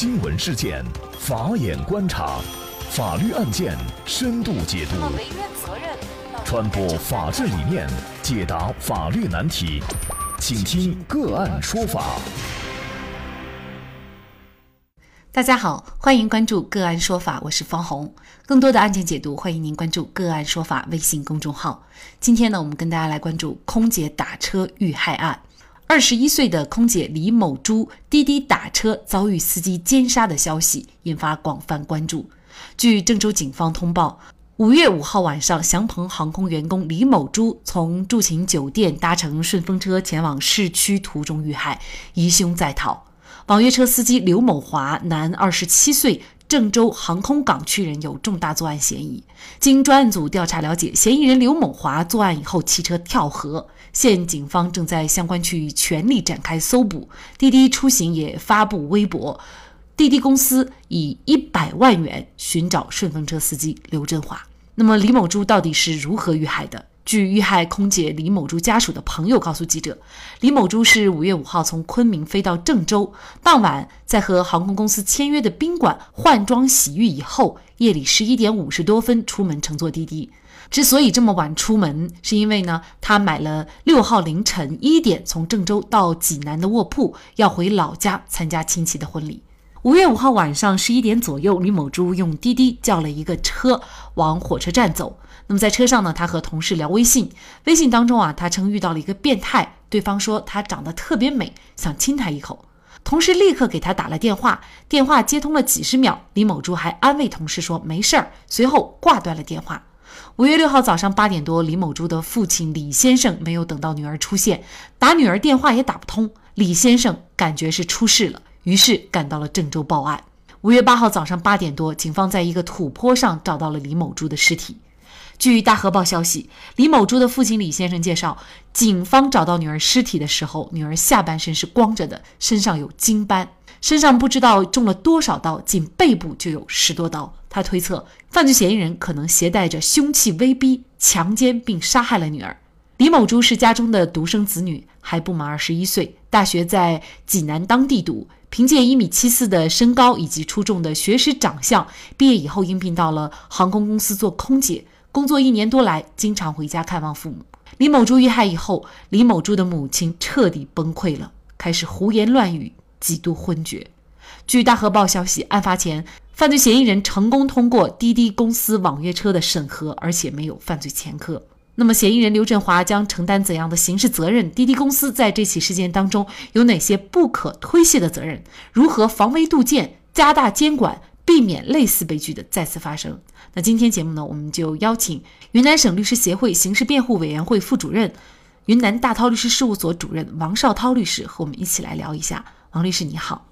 新闻事件，法眼观察，法律案件深度解读，传播法治理念，解答法律难题，请听个案说法。大家好，欢迎关注个案说法，我是方红。更多的案件解读，欢迎您关注个案说法微信公众号。今天呢，我们跟大家来关注空姐打车遇害案。二十一岁的空姐李某珠滴滴打车遭遇司机奸杀的消息引发广泛关注。据郑州警方通报，五月五号晚上，祥鹏航空员工李某珠从住勤酒店搭乘顺风车前往市区途中遇害，疑凶在逃。网约车司机刘某华，男，二十七岁，郑州航空港区人，有重大作案嫌疑。经专案组调查了解，嫌疑人刘某华作案以后弃车跳河。现警方正在相关区域全力展开搜捕，滴滴出行也发布微博，滴滴公司以一百万元寻找顺风车司机刘振华。那么李某珠到底是如何遇害的？据遇害空姐李某珠家属的朋友告诉记者，李某珠是五月五号从昆明飞到郑州，当晚在和航空公司签约的宾馆换装洗浴以后，夜里十一点五十多分出门乘坐滴滴。之所以这么晚出门，是因为呢，他买了六号凌晨一点从郑州到济南的卧铺，要回老家参加亲戚的婚礼。五月五号晚上十一点左右，李某珠用滴滴叫了一个车往火车站走。那么在车上呢，他和同事聊微信，微信当中啊，他称遇到了一个变态，对方说他长得特别美，想亲他一口。同事立刻给他打了电话，电话接通了几十秒，李某珠还安慰同事说没事儿，随后挂断了电话。五月六号早上八点多，李某珠的父亲李先生没有等到女儿出现，打女儿电话也打不通。李先生感觉是出事了，于是赶到了郑州报案。五月八号早上八点多，警方在一个土坡上找到了李某珠的尸体。据大河报消息，李某珠的父亲李先生介绍，警方找到女儿尸体的时候，女儿下半身是光着的，身上有金斑。身上不知道中了多少刀，仅背部就有十多刀。他推测，犯罪嫌疑人可能携带着凶器威逼、强奸并杀害了女儿。李某珠是家中的独生子女，还不满二十一岁，大学在济南当地读。凭借一米七四的身高以及出众的学识长相，毕业以后应聘到了航空公司做空姐。工作一年多来，经常回家看望父母。李某珠遇害以后，李某珠的母亲彻底崩溃了，开始胡言乱语。几度昏厥。据大河报消息，案发前，犯罪嫌疑人成功通过滴滴公司网约车的审核，而且没有犯罪前科。那么，嫌疑人刘振华将承担怎样的刑事责任？滴滴公司在这起事件当中有哪些不可推卸的责任？如何防微杜渐，加大监管，避免类似悲剧的再次发生？那今天节目呢，我们就邀请云南省律师协会刑事辩护委员会副主任、云南大韬律师事务所主任王绍涛律师和我们一起来聊一下。王律师你好，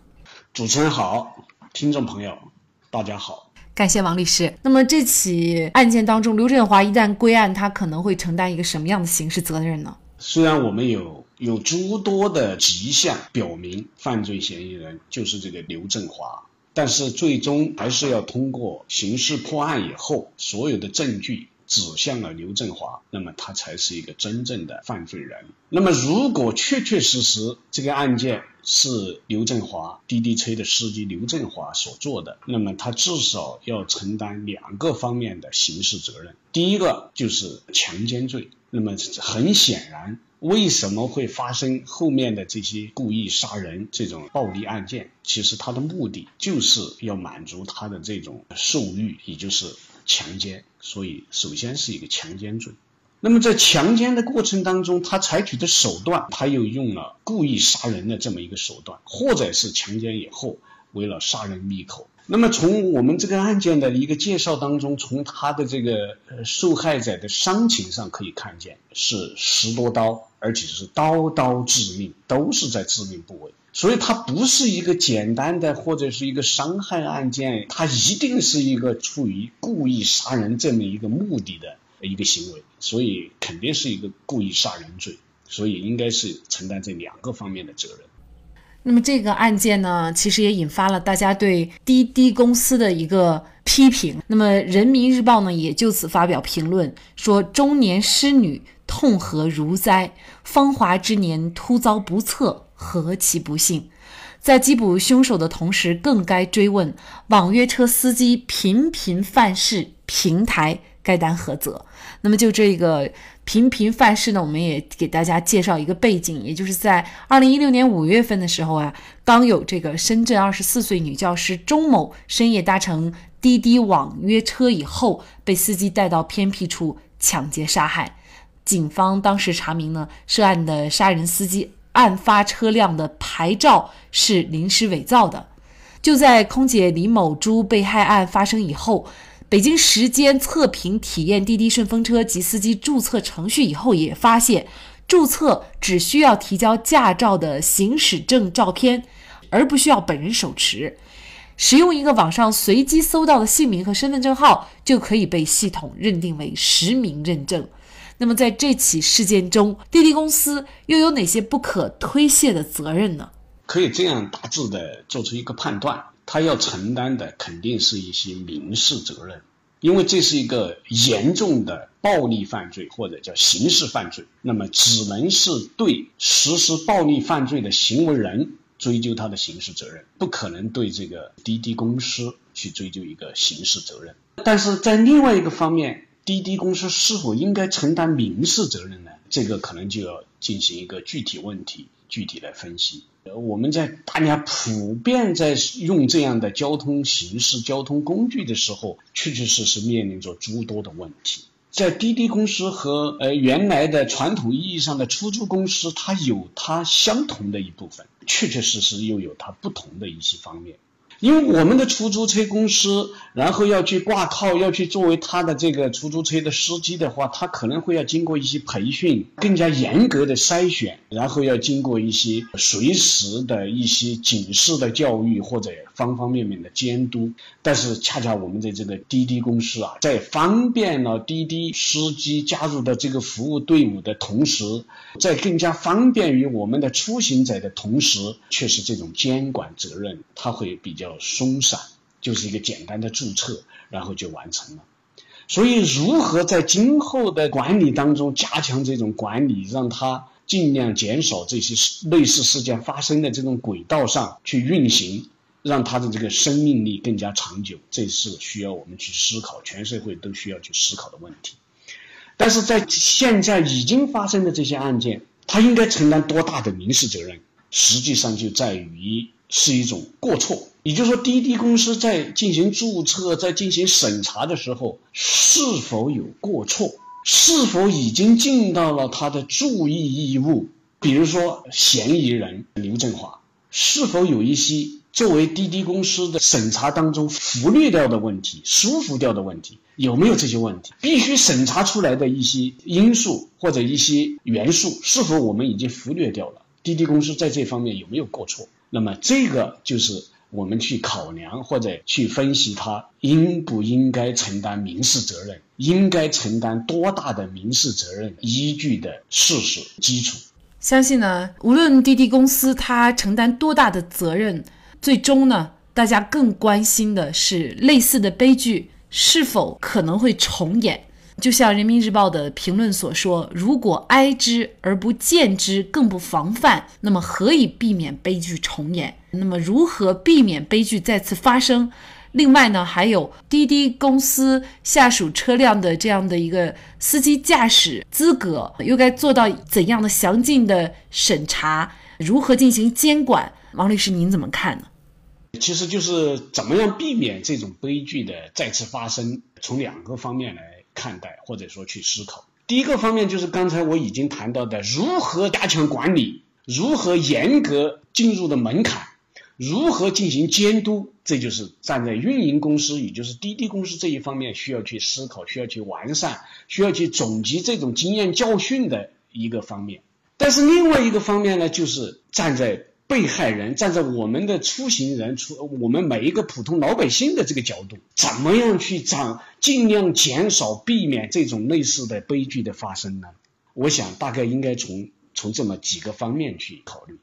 主持人好，听众朋友大家好，感谢王律师。那么这起案件当中，刘振华一旦归案，他可能会承担一个什么样的刑事责任呢？虽然我们有有诸多的迹象表明犯罪嫌疑人就是这个刘振华，但是最终还是要通过刑事破案以后，所有的证据。指向了刘振华，那么他才是一个真正的犯罪人。那么，如果确确实实这个案件是刘振华滴滴车的司机刘振华所做的，那么他至少要承担两个方面的刑事责任。第一个就是强奸罪。那么很显然，为什么会发生后面的这些故意杀人这种暴力案件？其实他的目的就是要满足他的这种兽欲，也就是。强奸，所以首先是一个强奸罪。那么在强奸的过程当中，他采取的手段，他又用了故意杀人的这么一个手段，或者是强奸以后为了杀人灭口。那么从我们这个案件的一个介绍当中，从他的这个受害者的伤情上可以看见，是十多刀，而且是刀刀致命，都是在致命部位。所以它不是一个简单的或者是一个伤害案件，它一定是一个出于故意杀人这么一个目的的一个行为，所以肯定是一个故意杀人罪，所以应该是承担这两个方面的责任。那么这个案件呢，其实也引发了大家对滴滴公司的一个批评。那么人民日报呢，也就此发表评论说：“中年失女痛何如哉？芳华之年突遭不测。”何其不幸！在缉捕凶手的同时，更该追问网约车司机频频犯事平台该担何责。那么就这个频频犯事呢，我们也给大家介绍一个背景，也就是在二零一六年五月份的时候啊，刚有这个深圳二十四岁女教师钟某深夜搭乘滴滴网约车以后，被司机带到偏僻处抢劫杀害。警方当时查明呢，涉案的杀人司机案发车辆的牌照是临时伪造的。就在空姐李某珠被害案发生以后，北京时间测评体验滴滴顺风车及司机注册程序以后，也发现注册只需要提交驾照的行驶证照片，而不需要本人手持。使用一个网上随机搜到的姓名和身份证号，就可以被系统认定为实名认证。那么在这起事件中，滴滴公司又有哪些不可推卸的责任呢？可以这样大致的做出一个判断，他要承担的肯定是一些民事责任，因为这是一个严重的暴力犯罪或者叫刑事犯罪，那么只能是对实施暴力犯罪的行为人追究他的刑事责任，不可能对这个滴滴公司去追究一个刑事责任。但是在另外一个方面，滴滴公司是否应该承担民事责任呢？这个可能就要进行一个具体问题具体来分析。呃，我们在大家普遍在用这样的交通形式、交通工具的时候，确确实实面临着诸多的问题。在滴滴公司和呃原来的传统意义上的出租公司，它有它相同的一部分，确确实实又有它不同的一些方面。因为我们的出租车公司，然后要去挂靠，要去作为他的这个出租车的司机的话，他可能会要经过一些培训，更加严格的筛选，然后要经过一些随时的一些警示的教育或者方方面面的监督。但是恰恰我们的这个滴滴公司啊，在方便了滴滴司机加入到这个服务队伍的同时，在更加方便于我们的出行者的同时，确实这种监管责任它会比较。较松散，就是一个简单的注册，然后就完成了。所以，如何在今后的管理当中加强这种管理，让它尽量减少这些类似事件发生的这种轨道上去运行，让它的这个生命力更加长久，这是需要我们去思考，全社会都需要去思考的问题。但是在现在已经发生的这些案件，它应该承担多大的民事责任？实际上就在于是一种过错。也就是说，滴滴公司在进行注册、在进行审查的时候，是否有过错？是否已经尽到了他的注意义务？比如说，嫌疑人刘振华，是否有一些作为滴滴公司的审查当中忽略掉的问题、疏忽掉的问题？有没有这些问题？必须审查出来的一些因素或者一些元素，是否我们已经忽略掉了？滴滴公司在这方面有没有过错？那么，这个就是。我们去考量或者去分析他应不应该承担民事责任，应该承担多大的民事责任依据的事实基础。相信呢，无论滴滴公司它承担多大的责任，最终呢，大家更关心的是类似的悲剧是否可能会重演。就像人民日报的评论所说：“如果哀之而不见之，更不防范，那么何以避免悲剧重演？那么如何避免悲剧再次发生？另外呢，还有滴滴公司下属车辆的这样的一个司机驾驶资格，又该做到怎样的详尽的审查？如何进行监管？王律师，您怎么看呢？其实就是怎么样避免这种悲剧的再次发生，从两个方面来。”看待或者说去思考，第一个方面就是刚才我已经谈到的，如何加强管理，如何严格进入的门槛，如何进行监督，这就是站在运营公司，也就是滴滴公司这一方面需要去思考、需要去完善、需要去总结这种经验教训的一个方面。但是另外一个方面呢，就是站在。被害人站在我们的出行人、出我们每一个普通老百姓的这个角度，怎么样去长，尽量减少、避免这种类似的悲剧的发生呢？我想大概应该从从这么几个方面去考虑。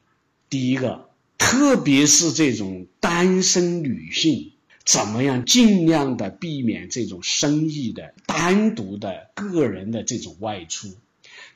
第一个，特别是这种单身女性，怎么样尽量的避免这种生意的单独的个人的这种外出。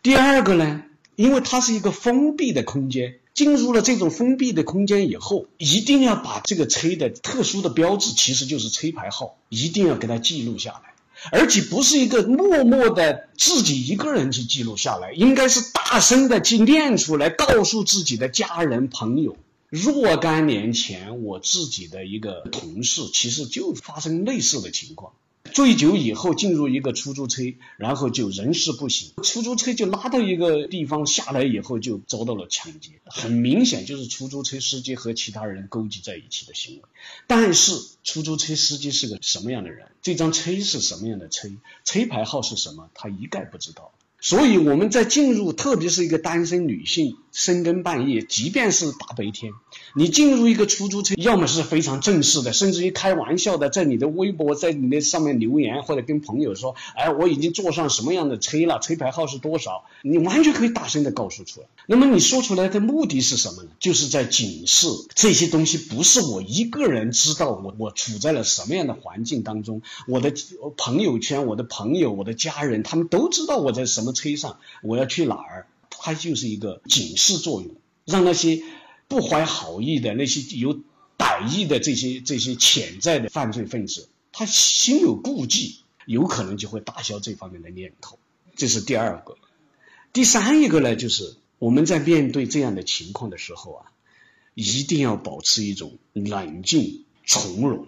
第二个呢，因为它是一个封闭的空间。进入了这种封闭的空间以后，一定要把这个车的特殊的标志，其实就是车牌号，一定要给它记录下来，而且不是一个默默的自己一个人去记录下来，应该是大声的去念出来，告诉自己的家人朋友。若干年前，我自己的一个同事，其实就发生类似的情况。醉酒以后进入一个出租车，然后就人事不省，出租车就拉到一个地方下来以后就遭到了抢劫，很明显就是出租车司机和其他人勾结在一起的行为。但是出租车司机是个什么样的人？这张车是什么样的车？车牌号是什么？他一概不知道。所以我们在进入，特别是一个单身女性，深更半夜，即便是大白天，你进入一个出租车，要么是非常正式的，甚至于开玩笑的，在你的微博，在你那上面留言，或者跟朋友说，哎，我已经坐上什么样的车了，车牌号是多少，你完全可以大声的告诉出来。那么你说出来的目的是什么呢？就是在警示这些东西不是我一个人知道，我我处在了什么样的环境当中，我的朋友圈，我的朋友，我的家人，他们都知道我在什么。车上我要去哪儿？它就是一个警示作用，让那些不怀好意的、那些有歹意的这些这些潜在的犯罪分子，他心有顾忌，有可能就会打消这方面的念头。这是第二个。第三一个呢，就是我们在面对这样的情况的时候啊，一定要保持一种冷静从容。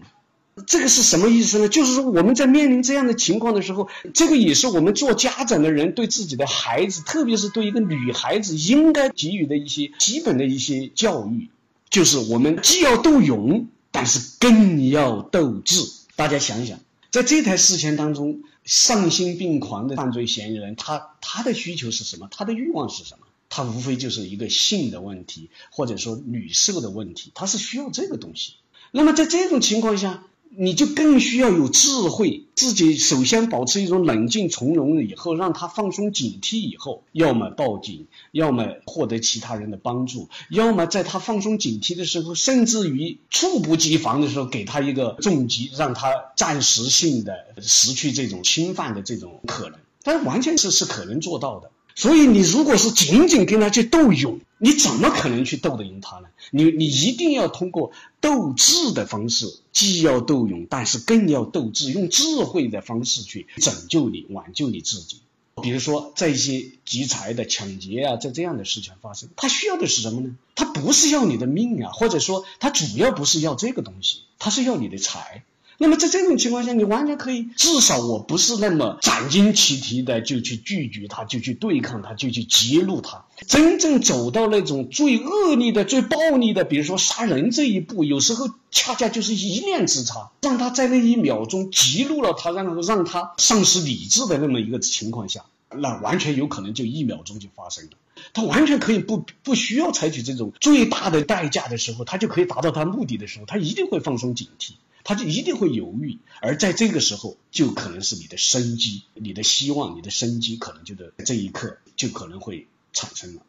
这个是什么意思呢？就是说我们在面临这样的情况的时候，这个也是我们做家长的人对自己的孩子，特别是对一个女孩子应该给予的一些基本的一些教育，就是我们既要斗勇，但是更要斗智。大家想想，在这台事件当中，丧心病狂的犯罪嫌疑人，他他的需求是什么？他的欲望是什么？他无非就是一个性的问题，或者说女色的问题，他是需要这个东西。那么在这种情况下，你就更需要有智慧，自己首先保持一种冷静从容，以后让他放松警惕，以后要么报警，要么获得其他人的帮助，要么在他放松警惕的时候，甚至于猝不及防的时候，给他一个重击，让他暂时性的失去这种侵犯的这种可能，但是完全是是可能做到的。所以，你如果是仅仅跟他去斗勇，你怎么可能去斗得赢他呢？你你一定要通过斗智的方式，既要斗勇，但是更要斗智，用智慧的方式去拯救你、挽救你自己。比如说，在一些劫财的、抢劫啊，在这样的事情发生，他需要的是什么呢？他不是要你的命啊，或者说他主要不是要这个东西，他是要你的财。那么在这种情况下，你完全可以，至少我不是那么斩钉截铁的就去拒绝他，就去对抗他，就去揭露他。真正走到那种最恶劣的、最暴力的，比如说杀人这一步，有时候恰恰就是一念之差，让他在那一秒钟激怒了他，让让他丧失理智的那么一个情况下，那完全有可能就一秒钟就发生了。他完全可以不不需要采取这种最大的代价的时候，他就可以达到他目的的时候，他一定会放松警惕。他就一定会犹豫，而在这个时候，就可能是你的生机、你的希望、你的生机，可能就在这一刻就可能会产生了。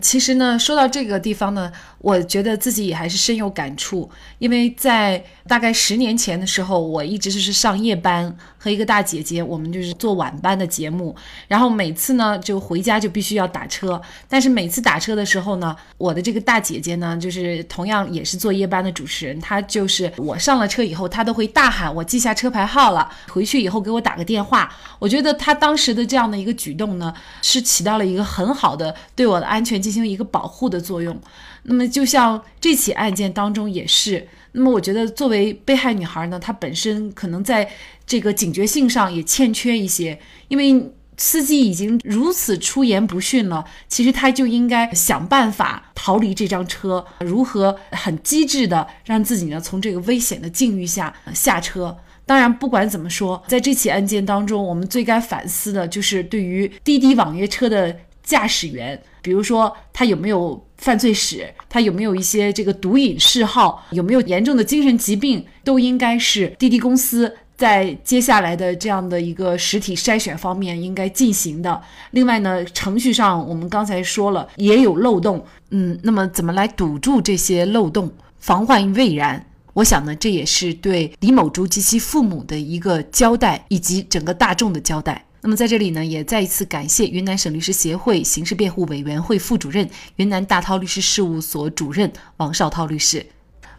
其实呢，说到这个地方呢，我觉得自己也还是深有感触，因为在大概十年前的时候，我一直就是上夜班，和一个大姐姐，我们就是做晚班的节目，然后每次呢就回家就必须要打车，但是每次打车的时候呢，我的这个大姐姐呢，就是同样也是做夜班的主持人，她就是我上了车以后，她都会大喊我记下车牌号了，回去以后给我打个电话。我觉得她当时的这样的一个举动呢，是起到了一个很好的对我的安全。进行一个保护的作用，那么就像这起案件当中也是，那么我觉得作为被害女孩呢，她本身可能在这个警觉性上也欠缺一些，因为司机已经如此出言不逊了，其实他就应该想办法逃离这张车，如何很机智的让自己呢从这个危险的境遇下下车。当然，不管怎么说，在这起案件当中，我们最该反思的就是对于滴滴网约车的。驾驶员，比如说他有没有犯罪史，他有没有一些这个毒瘾嗜好，有没有严重的精神疾病，都应该是滴滴公司在接下来的这样的一个实体筛选方面应该进行的。另外呢，程序上我们刚才说了也有漏洞，嗯，那么怎么来堵住这些漏洞，防患于未然？我想呢，这也是对李某竹及其父母的一个交代，以及整个大众的交代。那么在这里呢，也再一次感谢云南省律师协会刑事辩护委员会副主任、云南大韬律师事务所主任王绍涛律师。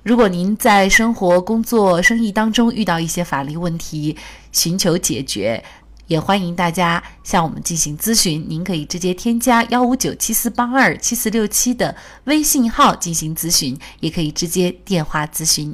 如果您在生活、工作、生意当中遇到一些法律问题，寻求解决，也欢迎大家向我们进行咨询。您可以直接添加幺五九七四八二七四六七的微信号进行咨询，也可以直接电话咨询。